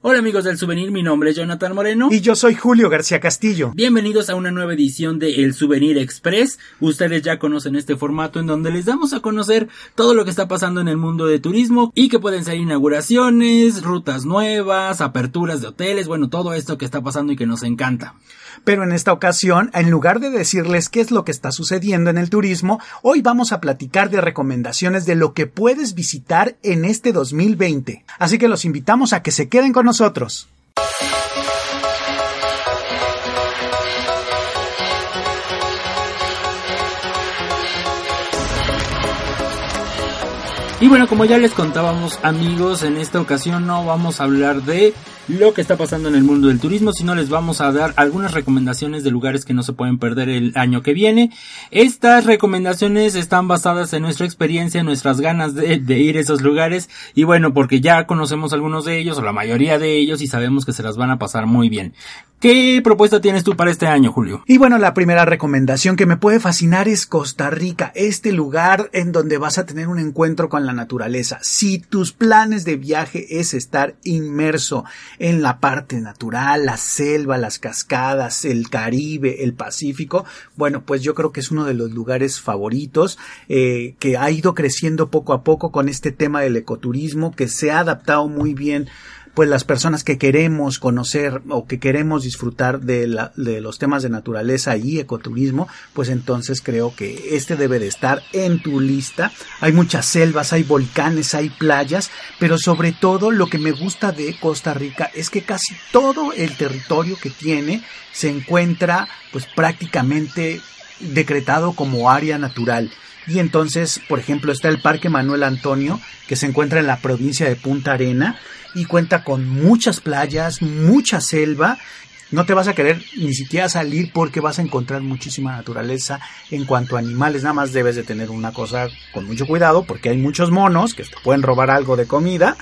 Hola amigos del souvenir, mi nombre es Jonathan Moreno. Y yo soy Julio García Castillo. Bienvenidos a una nueva edición de El Souvenir Express. Ustedes ya conocen este formato en donde les damos a conocer todo lo que está pasando en el mundo de turismo y que pueden ser inauguraciones, rutas nuevas, aperturas de hoteles, bueno, todo esto que está pasando y que nos encanta. Pero en esta ocasión, en lugar de decirles qué es lo que está sucediendo en el turismo, hoy vamos a platicar de recomendaciones de lo que puedes visitar en este 2020. Así que los invitamos a que se queden con nosotros. Y bueno, como ya les contábamos amigos, en esta ocasión no vamos a hablar de lo que está pasando en el mundo del turismo, sino les vamos a dar algunas recomendaciones de lugares que no se pueden perder el año que viene. Estas recomendaciones están basadas en nuestra experiencia, en nuestras ganas de, de ir a esos lugares y bueno, porque ya conocemos algunos de ellos o la mayoría de ellos y sabemos que se las van a pasar muy bien. ¿Qué propuesta tienes tú para este año, Julio? Y bueno, la primera recomendación que me puede fascinar es Costa Rica, este lugar en donde vas a tener un encuentro con la naturaleza. Si tus planes de viaje es estar inmerso en la parte natural, la selva, las cascadas, el Caribe, el Pacífico, bueno, pues yo creo que es uno de los lugares favoritos eh, que ha ido creciendo poco a poco con este tema del ecoturismo, que se ha adaptado muy bien pues las personas que queremos conocer o que queremos disfrutar de, la, de los temas de naturaleza y ecoturismo, pues entonces creo que este debe de estar en tu lista. Hay muchas selvas, hay volcanes, hay playas, pero sobre todo lo que me gusta de Costa Rica es que casi todo el territorio que tiene se encuentra pues prácticamente decretado como área natural. Y entonces, por ejemplo, está el Parque Manuel Antonio, que se encuentra en la provincia de Punta Arena y cuenta con muchas playas, mucha selva. No te vas a querer ni siquiera salir porque vas a encontrar muchísima naturaleza en cuanto a animales. Nada más debes de tener una cosa con mucho cuidado porque hay muchos monos que te pueden robar algo de comida.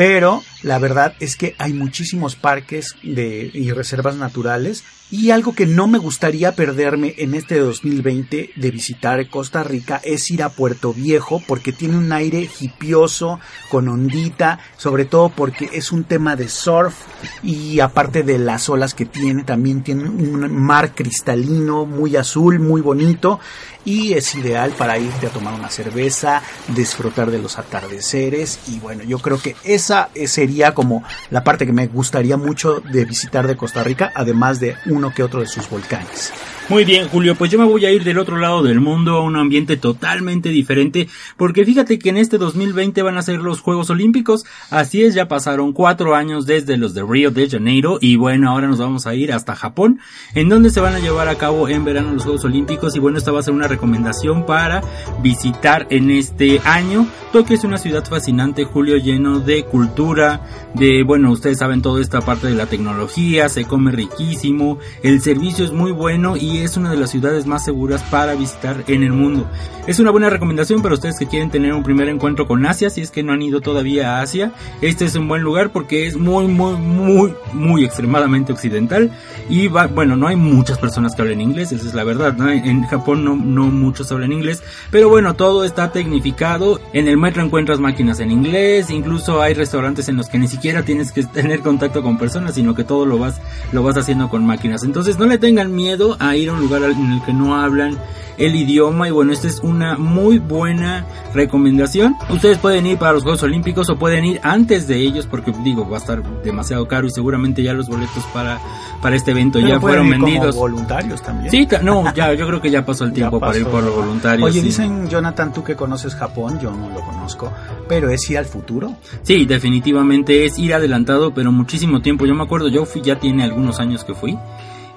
Pero la verdad es que hay muchísimos parques de, y reservas naturales. Y algo que no me gustaría perderme en este 2020 de visitar Costa Rica es ir a Puerto Viejo porque tiene un aire hipioso, con ondita, sobre todo porque es un tema de surf y aparte de las olas que tiene, también tiene un mar cristalino, muy azul, muy bonito. Y es ideal para irte a tomar una cerveza, disfrutar de los atardeceres. Y bueno, yo creo que esa sería como la parte que me gustaría mucho de visitar de Costa Rica, además de uno que otro de sus volcanes. Muy bien, Julio, pues yo me voy a ir del otro lado del mundo a un ambiente totalmente diferente, porque fíjate que en este 2020 van a ser los Juegos Olímpicos, así es, ya pasaron cuatro años desde los de Río de Janeiro, y bueno, ahora nos vamos a ir hasta Japón, en donde se van a llevar a cabo en verano los Juegos Olímpicos, y bueno, esta va a ser una recomendación para visitar en este año. Tokio es una ciudad fascinante, Julio, lleno de cultura, de, bueno, ustedes saben toda esta parte de la tecnología, se come riquísimo, el servicio es muy bueno y es una de las ciudades más seguras para visitar en el mundo. Es una buena recomendación para ustedes que quieren tener un primer encuentro con Asia, si es que no han ido todavía a Asia. Este es un buen lugar porque es muy, muy, muy, muy extremadamente occidental y va, bueno, no hay muchas personas que hablen inglés, esa es la verdad, ¿no? En Japón no, no muchos hablan inglés, pero bueno, todo está tecnificado. En el metro encuentras máquinas en inglés, incluso hay restaurantes en los que ni siquiera tienes que tener contacto con personas, sino que todo lo vas, lo vas haciendo con máquinas. Entonces no le tengan miedo a ir a un lugar en el que no hablan el idioma y bueno, esta es una muy buena recomendación. Ustedes pueden ir para los Juegos Olímpicos o pueden ir antes de ellos porque digo, va a estar demasiado caro y seguramente ya los boletos para, para este evento Pero ya fueron ir como vendidos. voluntarios también. Sí, no, ya, yo creo que ya pasó el tiempo para ir por los voluntarios. Oye, sí. dicen, Jonathan, tú que conoces Japón, yo no lo conozco, pero es ir al futuro. Sí, definitivamente es ir adelantado, pero muchísimo tiempo. Yo me acuerdo, yo fui, ya tiene algunos años que fui.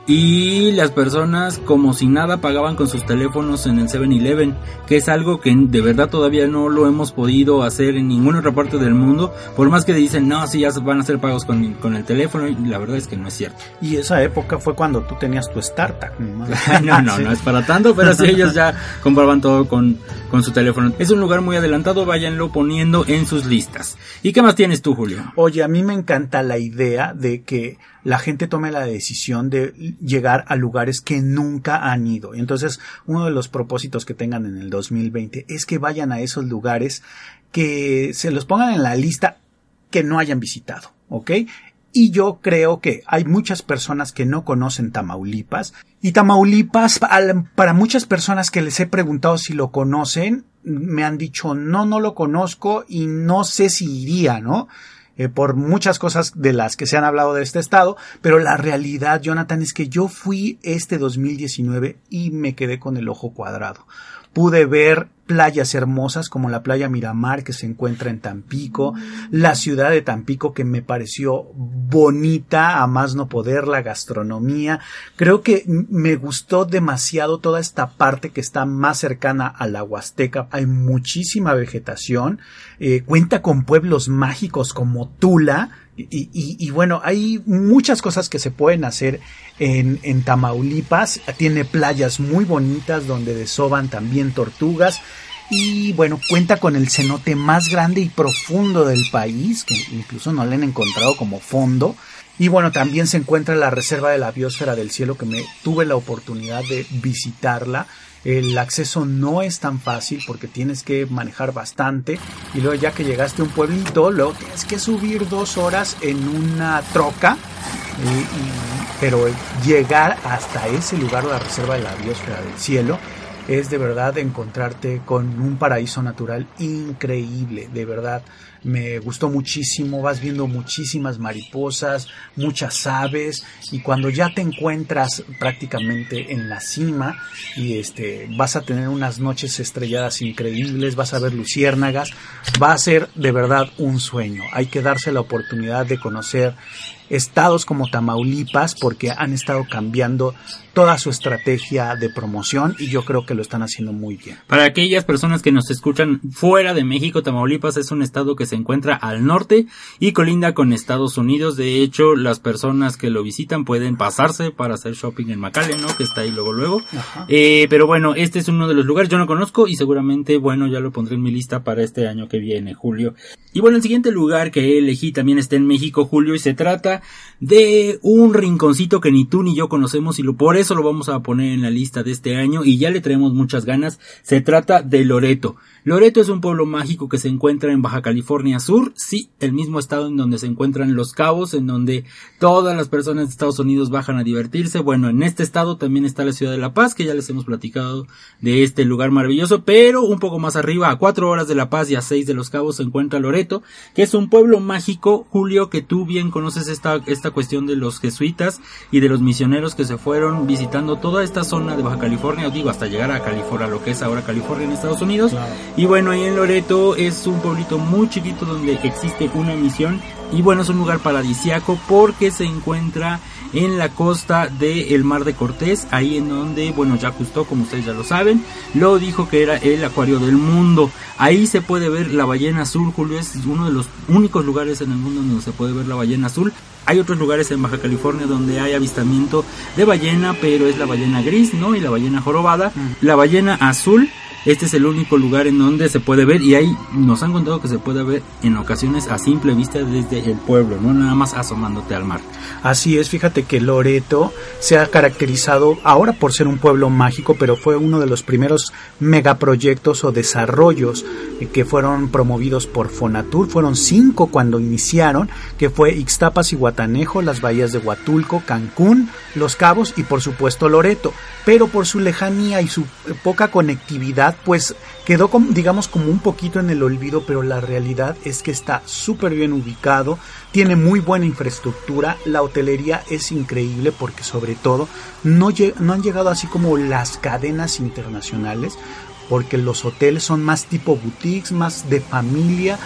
Y las personas como si nada pagaban con sus teléfonos en el 7-Eleven, que es algo que de verdad todavía no lo hemos podido hacer en ninguna otra parte del mundo, por más que dicen, no, sí, ya se van a hacer pagos con, con el teléfono, y la verdad es que no es cierto. Y esa época fue cuando tú tenías tu startup. no, no, Sí. no es para tanto, pero sí ellos ya compraban todo con, con su teléfono. Es un lugar muy adelantado, váyanlo poniendo en sus listas. ¿Y qué más tienes tú, Julio? Oye, a mí me encanta la idea de que la gente tome la decisión de llegar a lugares que nunca han ido. Entonces, uno de los propósitos que tengan en el 2020 es que vayan a esos lugares que se los pongan en la lista que no hayan visitado, ¿ok? Y yo creo que hay muchas personas que no conocen Tamaulipas. Y Tamaulipas, para muchas personas que les he preguntado si lo conocen, me han dicho no, no lo conozco y no sé si iría, ¿no? Eh, por muchas cosas de las que se han hablado de este estado, pero la realidad, Jonathan, es que yo fui este 2019 y me quedé con el ojo cuadrado. Pude ver playas hermosas como la playa Miramar que se encuentra en Tampico, la ciudad de Tampico que me pareció bonita a más no poder, la gastronomía. Creo que me gustó demasiado toda esta parte que está más cercana a la Huasteca. Hay muchísima vegetación, eh, cuenta con pueblos mágicos como Tula, y, y, y, bueno, hay muchas cosas que se pueden hacer en, Tamaulipas. Tiene playas muy bonitas donde desoban también tortugas. Y bueno, cuenta con el cenote más grande y profundo del país, que incluso no le han encontrado como fondo. Y bueno, también se encuentra la Reserva de la Biosfera del Cielo, que me tuve la oportunidad de visitarla. El acceso no es tan fácil porque tienes que manejar bastante y luego ya que llegaste a un pueblito, luego tienes que subir dos horas en una troca, pero llegar hasta ese lugar, la Reserva de la Biosfera del Cielo, es de verdad encontrarte con un paraíso natural increíble, de verdad. Me gustó muchísimo, vas viendo muchísimas mariposas, muchas aves y cuando ya te encuentras prácticamente en la cima y este vas a tener unas noches estrelladas increíbles, vas a ver luciérnagas, va a ser de verdad un sueño. Hay que darse la oportunidad de conocer estados como Tamaulipas porque han estado cambiando toda su estrategia de promoción y yo creo que lo están haciendo muy bien. Para aquellas personas que nos escuchan fuera de México, Tamaulipas es un estado que se encuentra al norte y colinda con Estados Unidos. De hecho, las personas que lo visitan pueden pasarse para hacer shopping en McAllen, ¿no? Que está ahí luego luego. Eh, pero bueno, este es uno de los lugares yo no conozco y seguramente, bueno, ya lo pondré en mi lista para este año que viene, Julio. Y bueno, el siguiente lugar que elegí también está en México, Julio, y se trata de un rinconcito que ni tú ni yo conocemos y lo por eso lo vamos a poner en la lista de este año y ya le traemos muchas ganas. Se trata de Loreto. Loreto es un pueblo mágico que se encuentra en Baja California Sur, sí, el mismo estado en donde se encuentran los cabos, en donde todas las personas de Estados Unidos bajan a divertirse. Bueno, en este estado también está la ciudad de La Paz, que ya les hemos platicado de este lugar maravilloso, pero un poco más arriba, a cuatro horas de La Paz y a seis de los cabos se encuentra Loreto, que es un pueblo mágico, Julio, que tú bien conoces esta, esta cuestión de los jesuitas y de los misioneros que se fueron visitando toda esta zona de Baja California, digo, hasta llegar a California, lo que es ahora California en Estados Unidos. Y bueno, ahí en Loreto es un pueblito muy chiquito donde existe una misión. Y bueno, es un lugar paradisiaco porque se encuentra en la costa del Mar de Cortés, ahí en donde, bueno, ya Cousteau, como ustedes ya lo saben, lo dijo que era el acuario del mundo. Ahí se puede ver la ballena azul, Julio, es uno de los únicos lugares en el mundo donde se puede ver la ballena azul. Hay otros lugares en Baja California donde hay avistamiento de ballena, pero es la ballena gris, ¿no? Y la ballena jorobada. La ballena azul este es el único lugar en donde se puede ver y ahí nos han contado que se puede ver en ocasiones a simple vista desde el pueblo, no nada más asomándote al mar. Así es, fíjate que Loreto se ha caracterizado ahora por ser un pueblo mágico, pero fue uno de los primeros megaproyectos o desarrollos que fueron promovidos por Fonatur. Fueron cinco cuando iniciaron, que fue Ixtapas y Guatanejo, las bahías de Huatulco, Cancún, Los Cabos y por supuesto Loreto. Pero por su lejanía y su poca conectividad pues quedó, digamos, como un poquito en el olvido, pero la realidad es que está súper bien ubicado, tiene muy buena infraestructura, la hotelería es increíble porque sobre todo no, no han llegado así como las cadenas internacionales, porque los hoteles son más tipo boutiques, más de familia,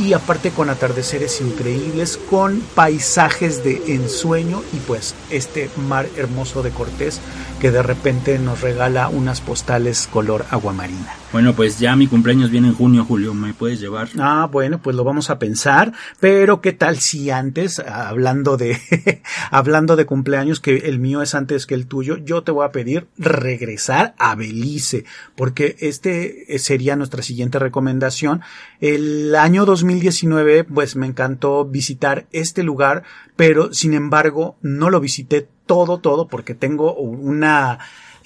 y aparte con atardeceres increíbles, con paisajes de ensueño y pues este mar hermoso de Cortés que de repente nos regala unas postales color aguamarina. Bueno, pues ya mi cumpleaños viene en junio, Julio, ¿me puedes llevar? Ah, bueno, pues lo vamos a pensar, pero ¿qué tal si antes, hablando de, hablando de cumpleaños, que el mío es antes que el tuyo, yo te voy a pedir regresar a Belice, porque este sería nuestra siguiente recomendación. El año 2019, pues me encantó visitar este lugar, pero sin embargo no lo visité todo, todo, porque tengo una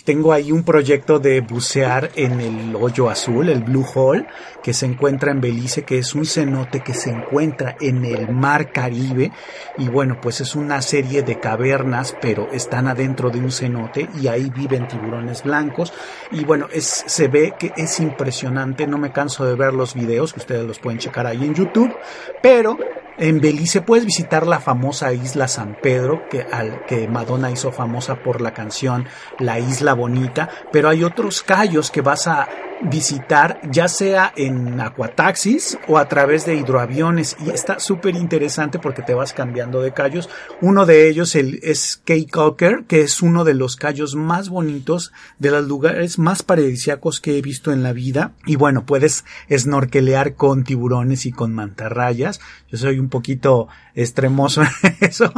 tengo ahí un proyecto de bucear en el hoyo azul, el Blue Hole, que se encuentra en Belice, que es un cenote que se encuentra en el mar Caribe. Y bueno, pues es una serie de cavernas, pero están adentro de un cenote y ahí viven tiburones blancos. Y bueno, es, se ve que es impresionante. No me canso de ver los videos, que ustedes los pueden checar ahí en YouTube. Pero en Belice puedes visitar la famosa isla San Pedro, que, al, que Madonna hizo famosa por la canción La Isla Bonita, pero hay otros callos que vas a visitar ya sea en acuataxis o a través de hidroaviones y está súper interesante porque te vas cambiando de callos. Uno de ellos el, es Cape Cocker, que es uno de los callos más bonitos, de los lugares más paradisíacos que he visto en la vida. Y bueno, puedes snorkelear con tiburones y con mantarrayas. Yo soy un poquito extremoso en eso,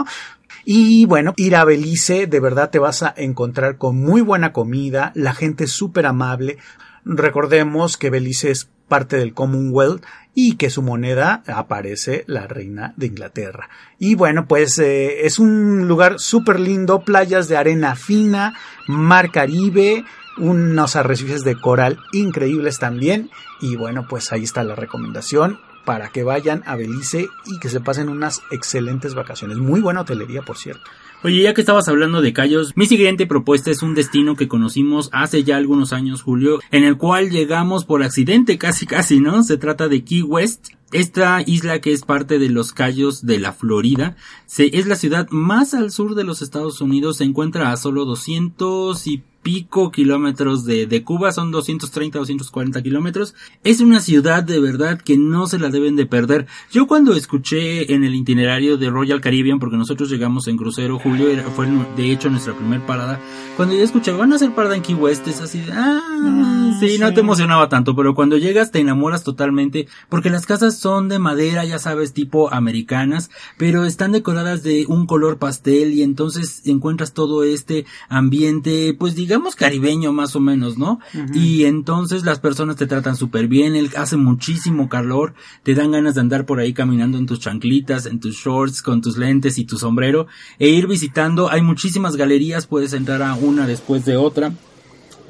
y bueno, ir a Belice, de verdad te vas a encontrar con muy buena comida, la gente súper amable. Recordemos que Belice es parte del Commonwealth y que su moneda aparece la reina de Inglaterra. Y bueno, pues eh, es un lugar súper lindo, playas de arena fina, mar Caribe, unos arrecifes de coral increíbles también. Y bueno, pues ahí está la recomendación para que vayan a Belice y que se pasen unas excelentes vacaciones. Muy buena hotelería, por cierto. Oye, ya que estabas hablando de Cayos, mi siguiente propuesta es un destino que conocimos hace ya algunos años, Julio, en el cual llegamos por accidente casi casi, ¿no? Se trata de Key West. Esta isla que es parte de los Cayos de la Florida, se, es la ciudad más al sur de los Estados Unidos, se encuentra a solo 200 y pico kilómetros de, de Cuba, son 230, 240 kilómetros. Es una ciudad de verdad que no se la deben de perder. Yo cuando escuché en el itinerario de Royal Caribbean, porque nosotros llegamos en crucero, Julio, era, fue de hecho nuestra primera parada, cuando yo escuché, van a hacer parada en Key West, es así de, ah, ah sí, sí, no te emocionaba tanto, pero cuando llegas te enamoras totalmente, porque las casas son de madera, ya sabes, tipo americanas, pero están decoradas de un color pastel y entonces encuentras todo este ambiente, pues digamos, caribeño más o menos, ¿no? Y entonces las personas te tratan súper bien, él hace muchísimo calor, te dan ganas de andar por ahí caminando en tus chanclitas, en tus shorts, con tus lentes y tu sombrero, e ir visitando, hay muchísimas galerías, puedes entrar a una después de otra.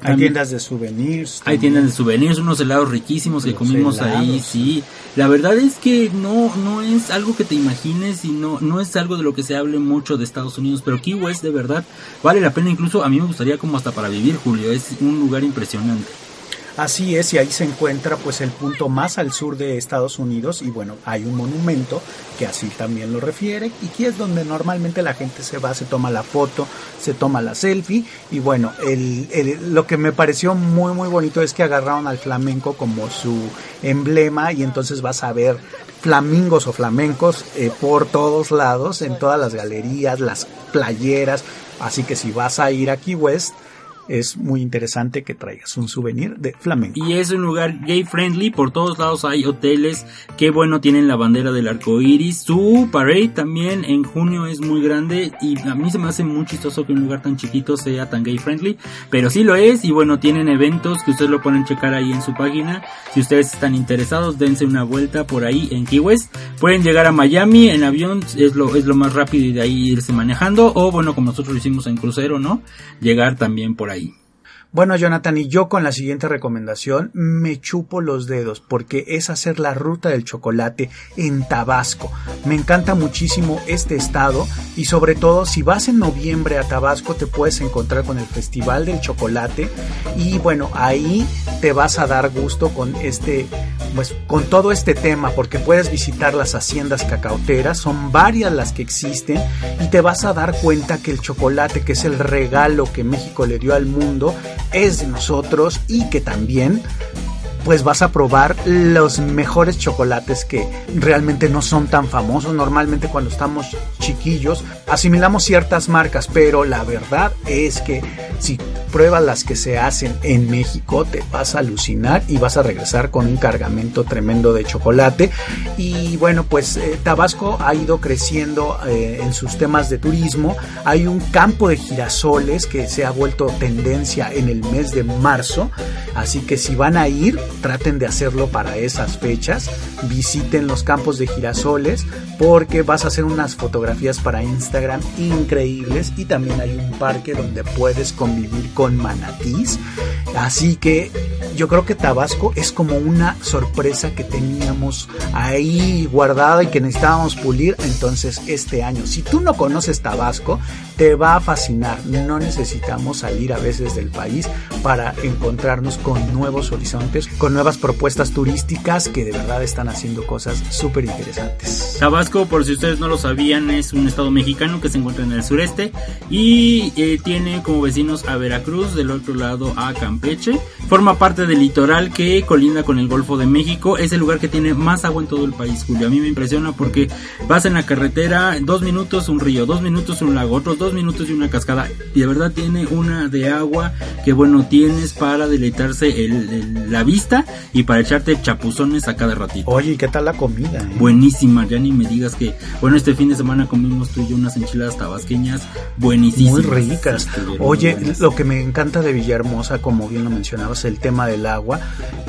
Hay tiendas de souvenirs. Hay tiendas de souvenirs, unos helados riquísimos que comimos ahí, sí. La verdad es que no, no es algo que te imagines y no, no es algo de lo que se hable mucho de Estados Unidos, pero Key West de verdad vale la pena, incluso a mí me gustaría como hasta para vivir, Julio, es un lugar impresionante. Así es, y ahí se encuentra pues el punto más al sur de Estados Unidos y bueno, hay un monumento que así también lo refiere y aquí es donde normalmente la gente se va, se toma la foto, se toma la selfie y bueno, el, lo que me pareció muy muy bonito es que agarraron al flamenco como su emblema y entonces vas a ver flamingos o flamencos eh, por todos lados, en todas las galerías, las playeras, así que si vas a ir aquí West, es muy interesante que traigas un souvenir de flamenco. Y es un lugar gay friendly, por todos lados hay hoteles, que bueno, tienen la bandera del arco iris. Su parade también en junio es muy grande y a mí se me hace muy chistoso que un lugar tan chiquito sea tan gay friendly, pero sí lo es y bueno, tienen eventos que ustedes lo pueden checar ahí en su página. Si ustedes están interesados, dense una vuelta por ahí en Key West. Pueden llegar a Miami en avión, es lo, es lo más rápido y de ahí irse manejando o bueno, como nosotros lo hicimos en crucero, ¿no? Llegar también por ahí. bye. Bueno, Jonathan, y yo con la siguiente recomendación me chupo los dedos porque es hacer la ruta del chocolate en Tabasco. Me encanta muchísimo este estado y sobre todo si vas en noviembre a Tabasco te puedes encontrar con el Festival del Chocolate y bueno, ahí te vas a dar gusto con este pues con todo este tema porque puedes visitar las haciendas cacauteras, son varias las que existen y te vas a dar cuenta que el chocolate que es el regalo que México le dio al mundo es de nosotros y que también pues vas a probar los mejores chocolates que realmente no son tan famosos. Normalmente cuando estamos chiquillos asimilamos ciertas marcas, pero la verdad es que si pruebas las que se hacen en México te vas a alucinar y vas a regresar con un cargamento tremendo de chocolate. Y bueno, pues eh, Tabasco ha ido creciendo eh, en sus temas de turismo. Hay un campo de girasoles que se ha vuelto tendencia en el mes de marzo. Así que si van a ir, traten de hacerlo para esas fechas, visiten los campos de girasoles porque vas a hacer unas fotografías para Instagram increíbles y también hay un parque donde puedes convivir con manatís. Así que yo creo que Tabasco es como una sorpresa que teníamos ahí guardada y que necesitábamos pulir. Entonces este año, si tú no conoces Tabasco, te va a fascinar. No necesitamos salir a veces del país para encontrarnos con nuevos horizontes, nuevas propuestas turísticas que de verdad están haciendo cosas súper interesantes. Tabasco, por si ustedes no lo sabían, es un estado mexicano que se encuentra en el sureste y eh, tiene como vecinos a Veracruz, del otro lado a Campeche. Forma parte del litoral que colinda con el Golfo de México. Es el lugar que tiene más agua en todo el país, Julio. A mí me impresiona porque vas en la carretera, dos minutos un río, dos minutos un lago, otros dos minutos y una cascada. Y de verdad tiene una de agua que bueno tienes para deleitarse el, la vista y para echarte chapuzones a cada ratito. Oye, ¿y qué tal la comida? Eh? Buenísima, ya ni me digas que, bueno, este fin de semana comimos tú y yo unas enchiladas tabasqueñas buenísimas. Muy ricas. Oye, lo que me encanta de Villahermosa, como bien lo mencionabas, el tema del agua,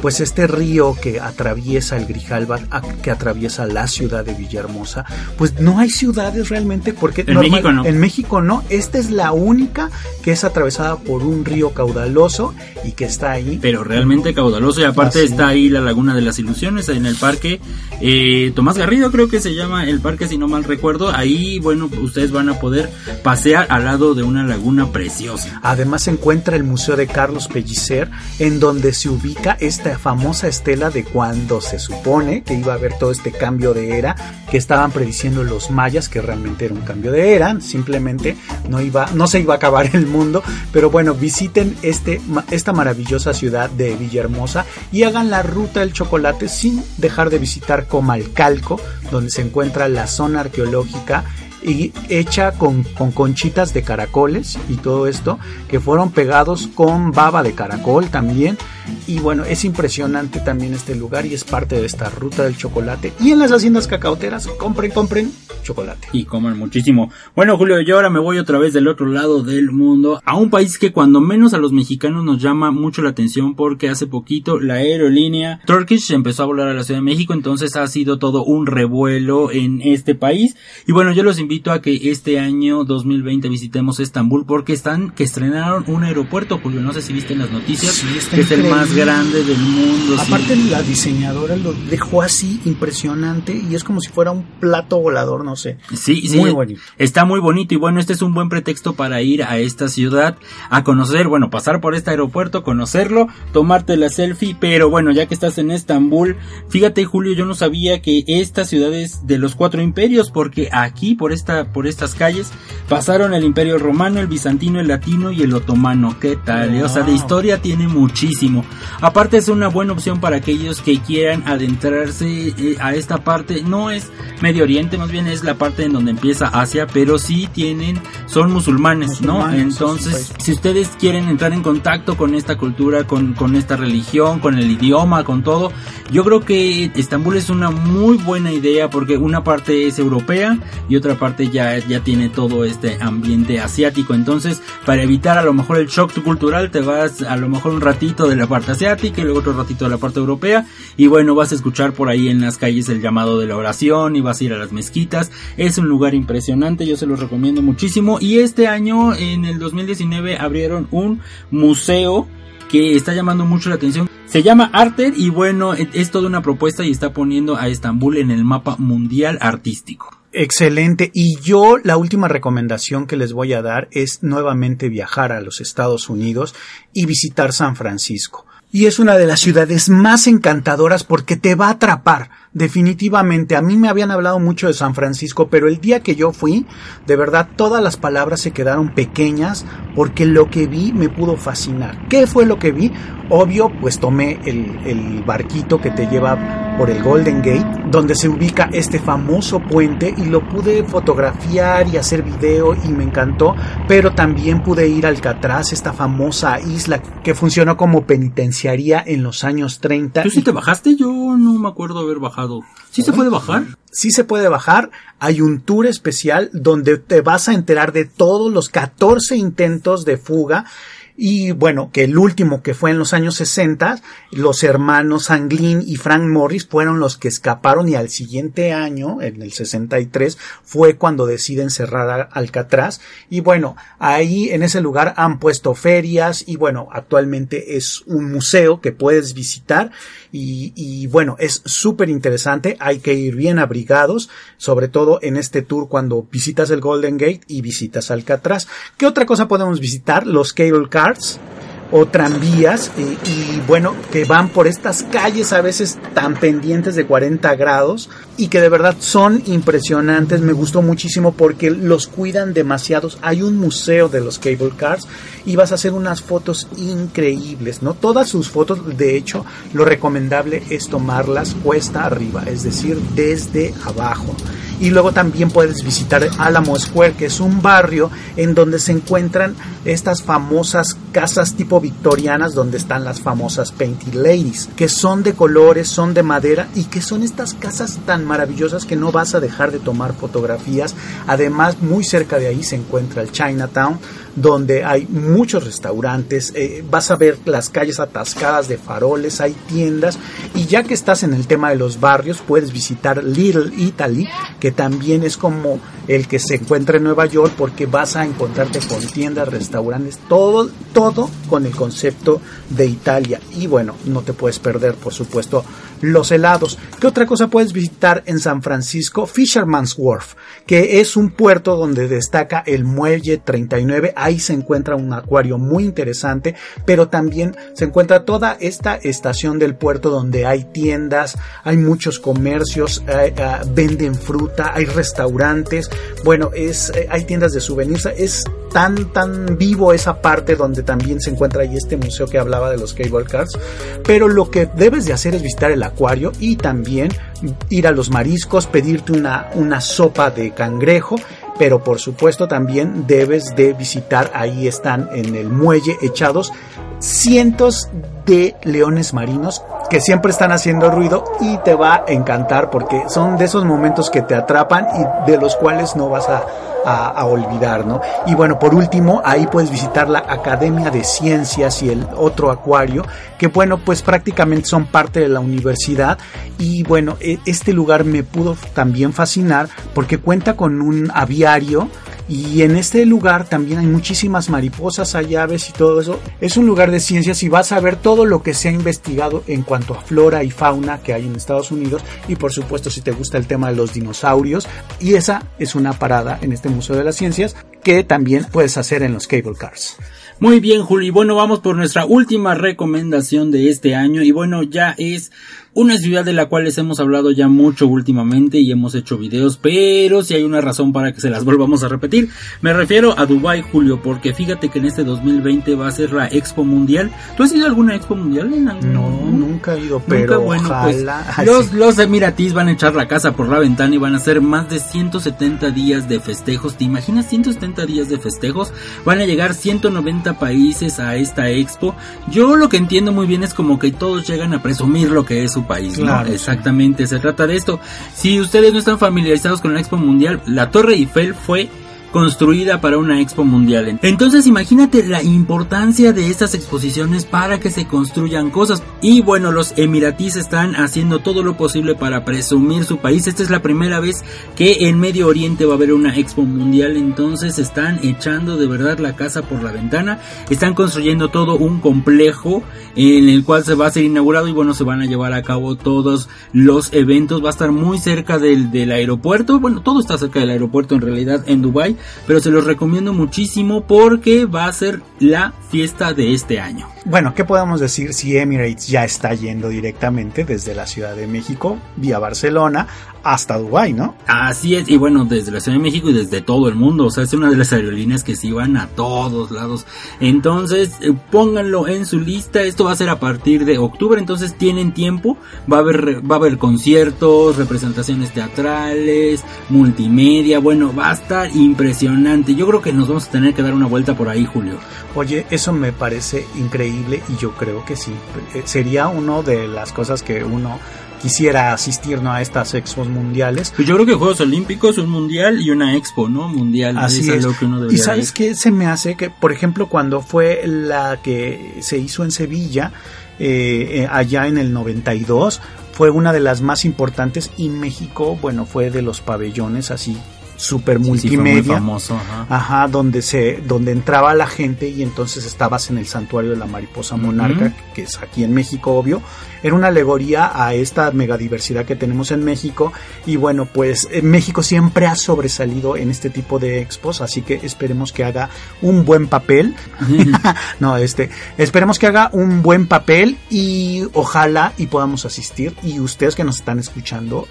pues este río que atraviesa el Grijalba, que atraviesa la ciudad de Villahermosa, pues no hay ciudades realmente porque en México no. En México no, esta es la única que es atravesada por un río caudaloso y que está ahí. Pero realmente caudaloso y aparte está ahí la Laguna de las Ilusiones en el parque eh, Tomás Garrido creo que se llama el parque si no mal recuerdo. Ahí bueno ustedes van a poder pasear al lado de una laguna preciosa. Además se encuentra el Museo de Carlos Pellicer en donde se ubica esta famosa estela de cuando se supone que iba a haber todo este cambio de era que estaban prediciendo los mayas que realmente era un cambio de era, simplemente no iba no se iba a acabar el mundo, pero bueno, visiten este esta maravillosa ciudad de Villahermosa y hagan la ruta del chocolate sin dejar de visitar Comalcalco, donde se encuentra la zona arqueológica y hecha con, con, conchitas de caracoles y todo esto, que fueron pegados con baba de caracol también. Y bueno, es impresionante también este lugar y es parte de esta ruta del chocolate. Y en las haciendas cacauteras, compren, compren chocolate. Y coman muchísimo. Bueno, Julio, yo ahora me voy otra vez del otro lado del mundo, a un país que cuando menos a los mexicanos nos llama mucho la atención porque hace poquito la aerolínea Turkish empezó a volar a la Ciudad de México, entonces ha sido todo un revuelo en este país. Y bueno, yo los invito a que este año 2020 visitemos Estambul porque están que estrenaron un aeropuerto, Julio, no sé si viste en las noticias, que es el más grande del mundo. Aparte la diseñadora lo dejó así impresionante y es como si fuera un plato volador, no sé. Sí, sí. Muy bonito. Está muy bonito y bueno, este es un buen pretexto para ir a esta ciudad a conocer, bueno, pasar por este aeropuerto, conocerlo, tomarte la selfie, pero bueno, ya que estás en Estambul, fíjate Julio, yo no sabía que esta ciudad es de los cuatro imperios porque aquí por esta por estas calles pasaron el imperio romano, el bizantino, el latino y el otomano. ¿Qué tal? O sea, de historia tiene muchísimo. Aparte es una buena opción para aquellos que quieran adentrarse eh, a esta parte. No es Medio Oriente, más bien es la parte en donde empieza Asia, pero sí tienen, son musulmanes, ¿no? Entonces, si ustedes quieren entrar en contacto con esta cultura, con, con esta religión, con el idioma, con todo, yo creo que Estambul es una muy buena idea porque una parte es europea y otra parte ya, ya tiene todo este ambiente asiático. Entonces, para evitar a lo mejor el shock cultural, te vas a lo mejor un ratito de la parte asiática y luego otro ratito de la parte europea. Y bueno, vas a escuchar por ahí en las calles el llamado de la oración y vas a ir a las mezquitas. Es un lugar impresionante, yo se los recomiendo muchísimo. Y este año, en el 2019, abrieron un museo que está llamando mucho la atención. Se llama Arter y bueno, es toda una propuesta y está poniendo a Estambul en el mapa mundial artístico. Excelente. Y yo la última recomendación que les voy a dar es nuevamente viajar a los Estados Unidos y visitar San Francisco. Y es una de las ciudades más encantadoras porque te va a atrapar. Definitivamente, a mí me habían hablado mucho de San Francisco, pero el día que yo fui, de verdad todas las palabras se quedaron pequeñas porque lo que vi me pudo fascinar. ¿Qué fue lo que vi? Obvio, pues tomé el, el barquito que te lleva por el Golden Gate, donde se ubica este famoso puente y lo pude fotografiar y hacer video y me encantó, pero también pude ir a Alcatraz, esta famosa isla que funcionó como penitenciaría en los años 30. ¿Tú sí te bajaste? Yo no me acuerdo haber bajado. ¿Sí se puede bajar? Sí se puede bajar. Hay un tour especial donde te vas a enterar de todos los 14 intentos de fuga Y bueno, que el último que fue en los años 60, los hermanos Anglin y Frank Morris fueron los que escaparon y al siguiente año, en el 63, fue cuando deciden cerrar Alcatraz. Y bueno, ahí en ese lugar han puesto ferias y bueno, actualmente es un museo que puedes visitar y, y bueno, es súper interesante, hay que ir bien abrigados, sobre todo en este tour cuando visitas el Golden Gate y visitas Alcatraz. ¿Qué otra cosa podemos visitar? Los cable cars o tranvías y, bueno, que van por estas calles a veces tan pendientes de 40 grados y que de verdad son impresionantes. Me gustó muchísimo porque los cuidan demasiados. Hay un museo de los cable cars y vas a hacer unas fotos increíbles, ¿no? Todas sus fotos, de hecho, lo recomendable es tomarlas cuesta arriba, es decir, desde abajo. Y luego también puedes visitar Alamo Square, que es un barrio en donde se encuentran estas famosas casas tipo victorianas donde están las famosas Painted Ladies, que son de colores, son de madera y que son estas casas tan maravillosas que no vas a dejar de tomar fotografías. Además, muy cerca de ahí se encuentra el Chinatown, donde hay muchos restaurantes, eh, vas a ver las calles atascadas de faroles, hay tiendas y ya que estás en el tema de los barrios puedes visitar Little Italy, que también es como el que se encuentra en Nueva York porque vas a encontrarte con tiendas, restaurantes, todo, todo con el concepto de Italia y bueno, no te puedes perder por supuesto los helados. ¿Qué otra cosa puedes visitar en San Francisco? Fisherman's Wharf, que es un puerto donde destaca el muelle 39. Ahí se encuentra un acuario muy interesante, pero también se encuentra toda esta estación del puerto donde hay tiendas, hay muchos comercios, eh, eh, venden fruta, hay restaurantes, bueno, es, eh, hay tiendas de souvenirs, es tan, tan vivo esa parte donde también se encuentra ahí este museo que hablaba de los cable cars, pero lo que debes de hacer es visitar el acuario y también ir a los mariscos, pedirte una, una sopa de cangrejo, pero por supuesto también debes de visitar, ahí están en el muelle echados cientos de leones marinos que siempre están haciendo ruido y te va a encantar porque son de esos momentos que te atrapan y de los cuales no vas a, olvidar, ¿no? Y bueno, por último, ahí puedes visitar la Academia de Ciencias y el otro acuario, que bueno, pues prácticamente son parte de la universidad y bueno, e, este lugar me pudo también fascinar porque cuenta con un aviario y en este lugar también hay muchísimas mariposas, hay aves y todo eso. Es un lugar de ciencias y vas a ver todo lo que se ha investigado en cuanto a flora y fauna que hay en Estados Unidos. Y por supuesto, si te gusta el tema de los dinosaurios. Y esa es una parada en este Museo de las Ciencias que también puedes hacer en los cable cars. Muy bien, Juli. Bueno, vamos por nuestra última recomendación de este año. Y bueno, ya es una ciudad de la cual les hemos hablado ya mucho últimamente y hemos hecho videos, pero si hay una razón para que se las volvamos a repetir, me refiero a Dubai, Julio, porque fíjate que en este 2020 va a ser la Expo Mundial. ¿Tú has ido a alguna Expo Mundial? En No, nunca he ido, pero bueno, pues, los, los Emiratis van a echar la casa por la ventana y van a hacer más de 170 días de festejos. ¿Te imaginas 170 días de festejos? Van a llegar 190 países a esta Expo. Yo lo que entiendo muy bien es como que todos llegan a presumir lo que es su país, Exactamente, se trata de esto. Si ustedes no están familiarizados con la Expo Mundial, la Torre Eiffel fue construida para una expo mundial. Entonces imagínate la importancia de estas exposiciones para que se construyan cosas. Y bueno, los emiratíes están haciendo todo lo posible para presumir su país. Esta es la primera vez que en Medio Oriente va a haber una expo mundial. Entonces están echando de verdad la casa por la ventana. Están construyendo todo un complejo en el cual se va a ser inaugurado y bueno, se van a llevar a cabo todos los eventos. Va a estar muy cerca del, del aeropuerto. Bueno, todo está cerca del aeropuerto en realidad en Dubai pero se los recomiendo muchísimo porque va a ser la fiesta de este año. Bueno, ¿qué podemos decir si Emirates ya está yendo directamente desde la Ciudad de México vía Barcelona hasta Dubai, ¿no? Así es, y bueno, desde la Ciudad de México y desde todo el mundo, o sea, es una de las aerolíneas que se van a todos lados. Entonces, eh, pónganlo en su lista, esto va a ser a partir de octubre, entonces tienen tiempo, va a haber va a haber conciertos, representaciones teatrales, multimedia, bueno, va a estar impresionante. Yo creo que nos vamos a tener que dar una vuelta por ahí, Julio. Oye, eso me parece increíble y yo creo que sí. Eh, sería una de las cosas que uno quisiera asistir ¿no? a estas expos mundiales. Pues yo creo que Juegos Olímpicos, un mundial y una expo, ¿no? Mundial. Así es. y sabes qué se me hace que, por ejemplo, cuando fue la que se hizo en Sevilla, eh, eh, allá en el 92, fue una de las más importantes y México, bueno, fue de los pabellones así super multimedia. famoso, ajá. donde se, donde entraba la gente y entonces estabas en el santuario de la mariposa monarca, que es aquí en México, obvio. Era una alegoría a esta megadiversidad que tenemos en México. Y bueno, pues eh, México siempre ha sobresalido en este tipo de expos, así que esperemos que haga un buen papel. no, este, esperemos que haga un buen papel y ojalá y podamos asistir. Y ustedes que nos están escuchando,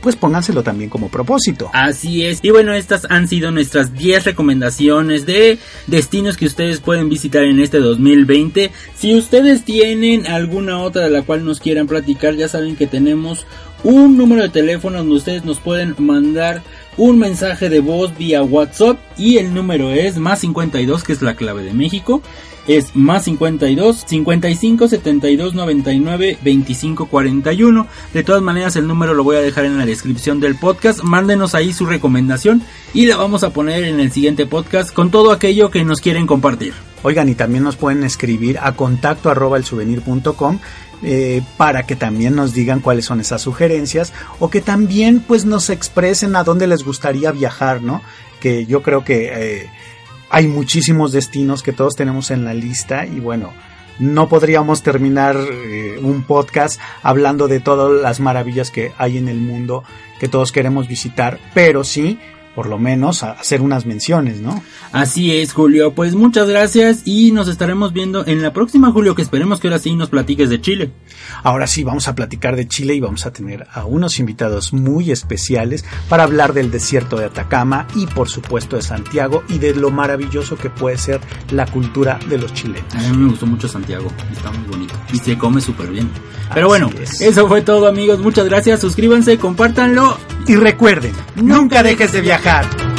pues pónganselo también como propósito. Así es. Y bueno, estas han sido nuestras 10 recomendaciones de destinos que ustedes pueden visitar en este 2020. Si ustedes tienen alguna otra de la cual nos quieran platicar, ya saben que tenemos un número de teléfono donde ustedes nos pueden mandar un mensaje de voz vía WhatsApp y el número es más 52 que es la clave de México es más 52 55 72 99 25 41. De todas maneras, el número lo voy a dejar en la descripción del podcast. Mándenos ahí su recomendación y la vamos a poner en el siguiente podcast con todo aquello que nos quieren compartir. Oigan, y también nos pueden escribir a contacto arroba el souvenir.com eh, para que también nos digan cuáles son esas sugerencias o que también pues nos expresen a dónde les gustaría viajar, ¿no? Que yo creo que eh, hay muchísimos destinos que todos tenemos en la lista y bueno, no podríamos terminar eh, un podcast hablando de todas las maravillas que hay en el mundo que todos queremos visitar, pero sí por lo menos hacer unas menciones, ¿no? Así es, Julio. Pues muchas gracias y nos estaremos viendo en la próxima, Julio, que esperemos que ahora sí nos platiques de Chile. Ahora sí, vamos a platicar de Chile y vamos a tener a unos invitados muy especiales para hablar del desierto de Atacama y por supuesto de Santiago y de lo maravilloso que puede ser la cultura de los chilenos. A mí me gustó mucho Santiago, está muy bonito y se come súper bien. Pero bueno, eso fue todo amigos, muchas gracias, suscríbanse, compártanlo y recuerden, nunca dejes de viajar.